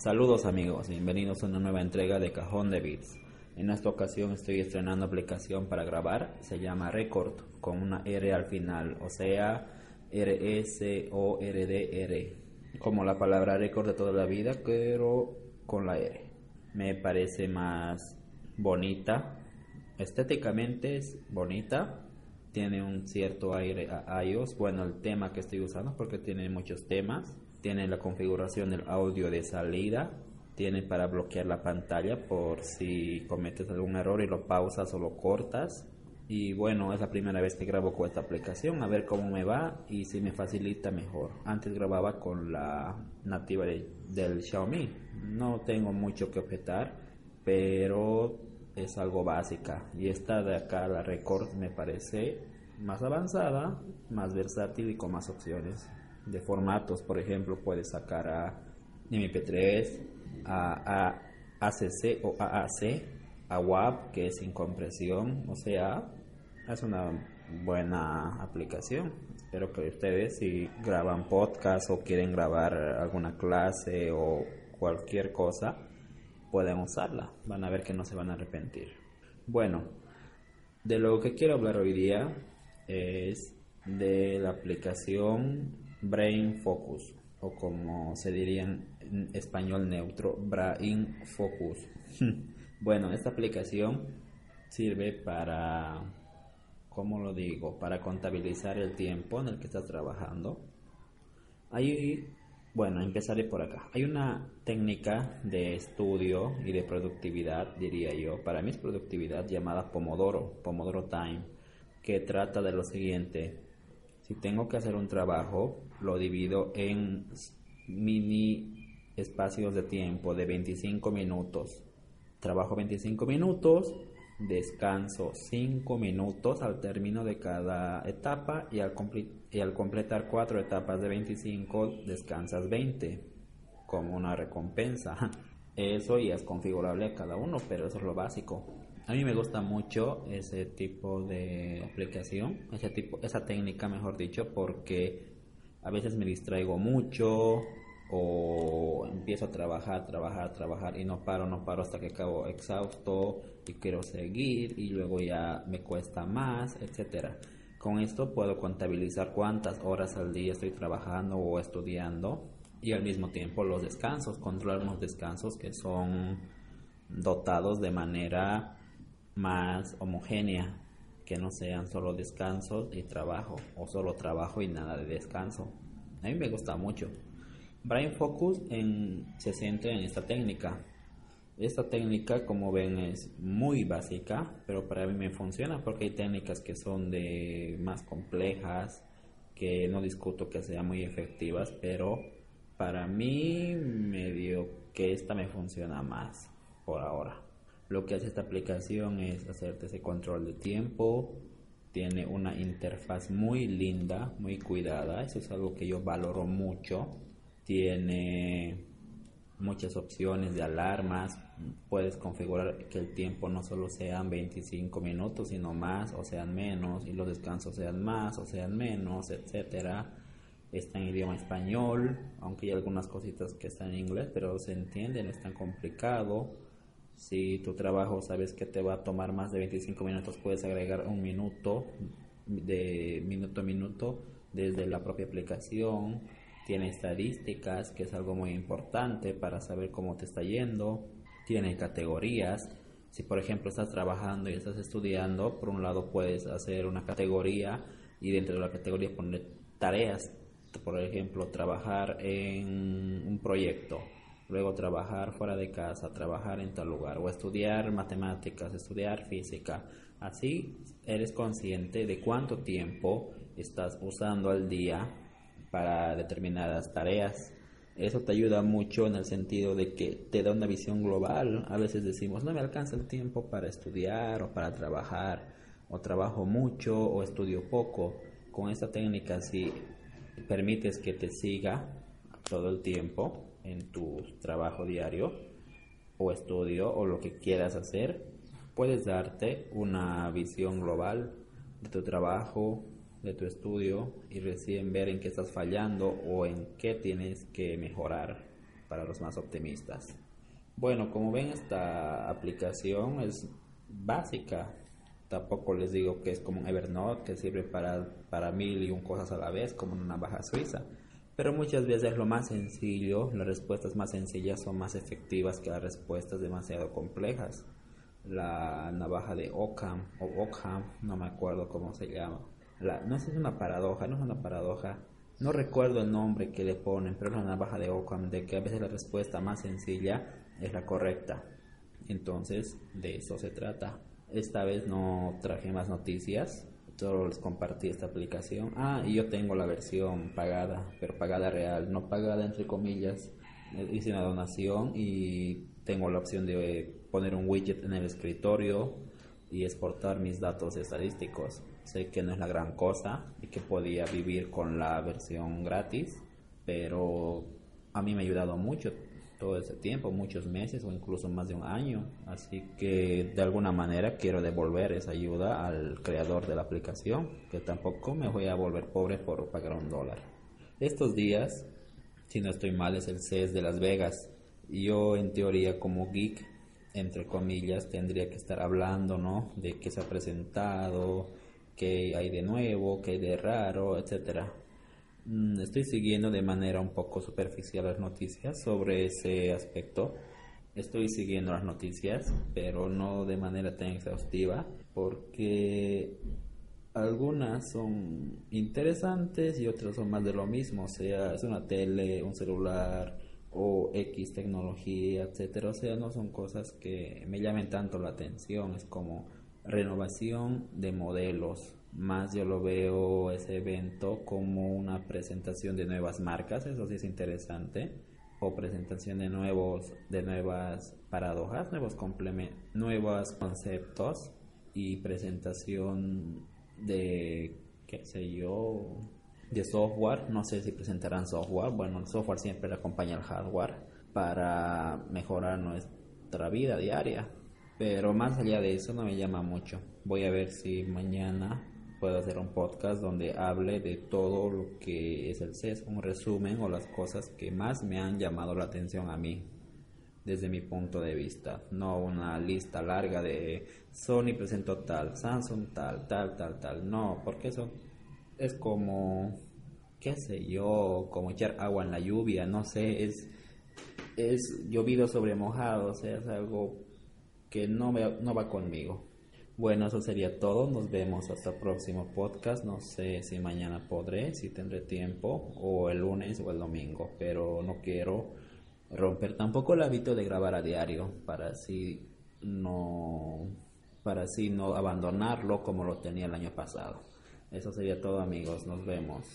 Saludos amigos, bienvenidos a una nueva entrega de Cajón de Beats. En esta ocasión estoy estrenando aplicación para grabar, se llama Record con una R al final, o sea, R S O R D R, como la palabra Record de toda la vida, pero con la R. Me parece más bonita, estéticamente es bonita, tiene un cierto aire a iOS, bueno, el tema que estoy usando porque tiene muchos temas tiene la configuración del audio de salida, tiene para bloquear la pantalla por si cometes algún error y lo pausas o lo cortas. Y bueno, es la primera vez que grabo con esta aplicación, a ver cómo me va y si me facilita mejor. Antes grababa con la nativa del Xiaomi, no tengo mucho que objetar, pero es algo básica. Y esta de acá, la Record, me parece más avanzada, más versátil y con más opciones de formatos, por ejemplo, puedes sacar a MP3, a, ACC o AAC, a WAP, que es sin compresión, o sea, es una buena aplicación. Espero que ustedes si graban podcast o quieren grabar alguna clase o cualquier cosa, pueden usarla. Van a ver que no se van a arrepentir. Bueno, de lo que quiero hablar hoy día es de la aplicación Brain Focus o como se diría en español neutro, Brain Focus. bueno, esta aplicación sirve para, ¿cómo lo digo? Para contabilizar el tiempo en el que estás trabajando. Hay, bueno, empezaré por acá. Hay una técnica de estudio y de productividad, diría yo, para mí es productividad llamada Pomodoro, Pomodoro Time, que trata de lo siguiente si tengo que hacer un trabajo, lo divido en mini espacios de tiempo de 25 minutos. Trabajo 25 minutos, descanso 5 minutos al término de cada etapa y al, y al completar 4 etapas de 25 descansas 20 como una recompensa. Eso ya es configurable a cada uno, pero eso es lo básico. A mí me gusta mucho ese tipo de aplicación, ese tipo, esa técnica, mejor dicho, porque a veces me distraigo mucho o empiezo a trabajar, trabajar, trabajar y no paro, no paro hasta que acabo exhausto y quiero seguir y luego ya me cuesta más, etcétera. Con esto puedo contabilizar cuántas horas al día estoy trabajando o estudiando y al mismo tiempo los descansos, controlar los descansos que son dotados de manera más homogénea, que no sean solo descansos y trabajo, o solo trabajo y nada de descanso. A mí me gusta mucho. Brain Focus se centra en esta técnica. Esta técnica, como ven, es muy básica, pero para mí me funciona porque hay técnicas que son de más complejas, que no discuto que sean muy efectivas, pero para mí medio que esta me funciona más por ahora. Lo que hace esta aplicación es hacerte ese control de tiempo. Tiene una interfaz muy linda, muy cuidada. Eso es algo que yo valoro mucho. Tiene muchas opciones de alarmas. Puedes configurar que el tiempo no solo sean 25 minutos, sino más o sean menos. Y los descansos sean más o sean menos, etcétera. Está en idioma español, aunque hay algunas cositas que están en inglés, pero se entiende, no es tan complicado si tu trabajo sabes que te va a tomar más de 25 minutos, puedes agregar un minuto de minuto a minuto desde la propia aplicación. Tiene estadísticas, que es algo muy importante para saber cómo te está yendo. Tiene categorías. Si por ejemplo estás trabajando y estás estudiando, por un lado puedes hacer una categoría y dentro de la categoría poner tareas. Por ejemplo, trabajar en un proyecto luego trabajar fuera de casa, trabajar en tal lugar o estudiar matemáticas, estudiar física. Así eres consciente de cuánto tiempo estás usando al día para determinadas tareas. Eso te ayuda mucho en el sentido de que te da una visión global. A veces decimos, no me alcanza el tiempo para estudiar o para trabajar, o trabajo mucho o estudio poco. Con esta técnica, si permites que te siga todo el tiempo, en tu trabajo diario o estudio o lo que quieras hacer, puedes darte una visión global de tu trabajo, de tu estudio y recién ver en qué estás fallando o en qué tienes que mejorar. para los más optimistas. Bueno, como ven esta aplicación es básica. Tampoco les digo que es como un Evernote que sirve para, para mil y un cosas a la vez, como una navaja suiza. Pero muchas veces lo más sencillo, las respuestas más sencillas son más efectivas que las respuestas demasiado complejas. La navaja de Ockham o Ockham, no me acuerdo cómo se llama. La, no es una paradoja, no es una paradoja. No recuerdo el nombre que le ponen, pero es la navaja de Ockham, de que a veces la respuesta más sencilla es la correcta. Entonces, de eso se trata. Esta vez no traje más noticias, solo les compartí esta aplicación. Ah, y yo tengo la versión pagada, pero pagada real, no pagada entre comillas. Eh, hice una donación y tengo la opción de poner un widget en el escritorio y exportar mis datos estadísticos. Sé que no es la gran cosa y que podía vivir con la versión gratis, pero a mí me ha ayudado mucho todo ese tiempo, muchos meses o incluso más de un año. Así que de alguna manera quiero devolver esa ayuda al creador de la aplicación, que tampoco me voy a volver pobre por pagar un dólar. Estos días, si no estoy mal, es el CES de Las Vegas. Yo en teoría como geek, entre comillas, tendría que estar hablando, ¿no? De qué se ha presentado, qué hay de nuevo, qué hay de raro, etcétera estoy siguiendo de manera un poco superficial las noticias sobre ese aspecto. Estoy siguiendo las noticias, pero no de manera tan exhaustiva, porque algunas son interesantes y otras son más de lo mismo, o sea, es una tele, un celular o X tecnología, etcétera, o sea, no son cosas que me llamen tanto la atención, es como renovación de modelos, más yo lo veo ese evento como una presentación de nuevas marcas, eso sí es interesante, o presentación de nuevos, de nuevas paradojas, nuevos nuevos conceptos y presentación de, qué sé yo, de software, no sé si presentarán software, bueno, el software siempre acompaña al hardware para mejorar nuestra vida diaria, pero más allá de eso no me llama mucho. Voy a ver si mañana puedo hacer un podcast donde hable de todo lo que es el CES, un resumen o las cosas que más me han llamado la atención a mí desde mi punto de vista, no una lista larga de Sony presentó tal, Samsung tal, tal, tal, tal, no, porque eso es como, qué sé yo, como echar agua en la lluvia, no sé, es, es llovido sobre mojado, o sea, es algo que no, no va conmigo. Bueno, eso sería todo. Nos vemos hasta el próximo podcast. No sé si mañana podré, si tendré tiempo, o el lunes o el domingo, pero no quiero romper tampoco el hábito de grabar a diario para así no para así no abandonarlo como lo tenía el año pasado. Eso sería todo amigos, nos vemos.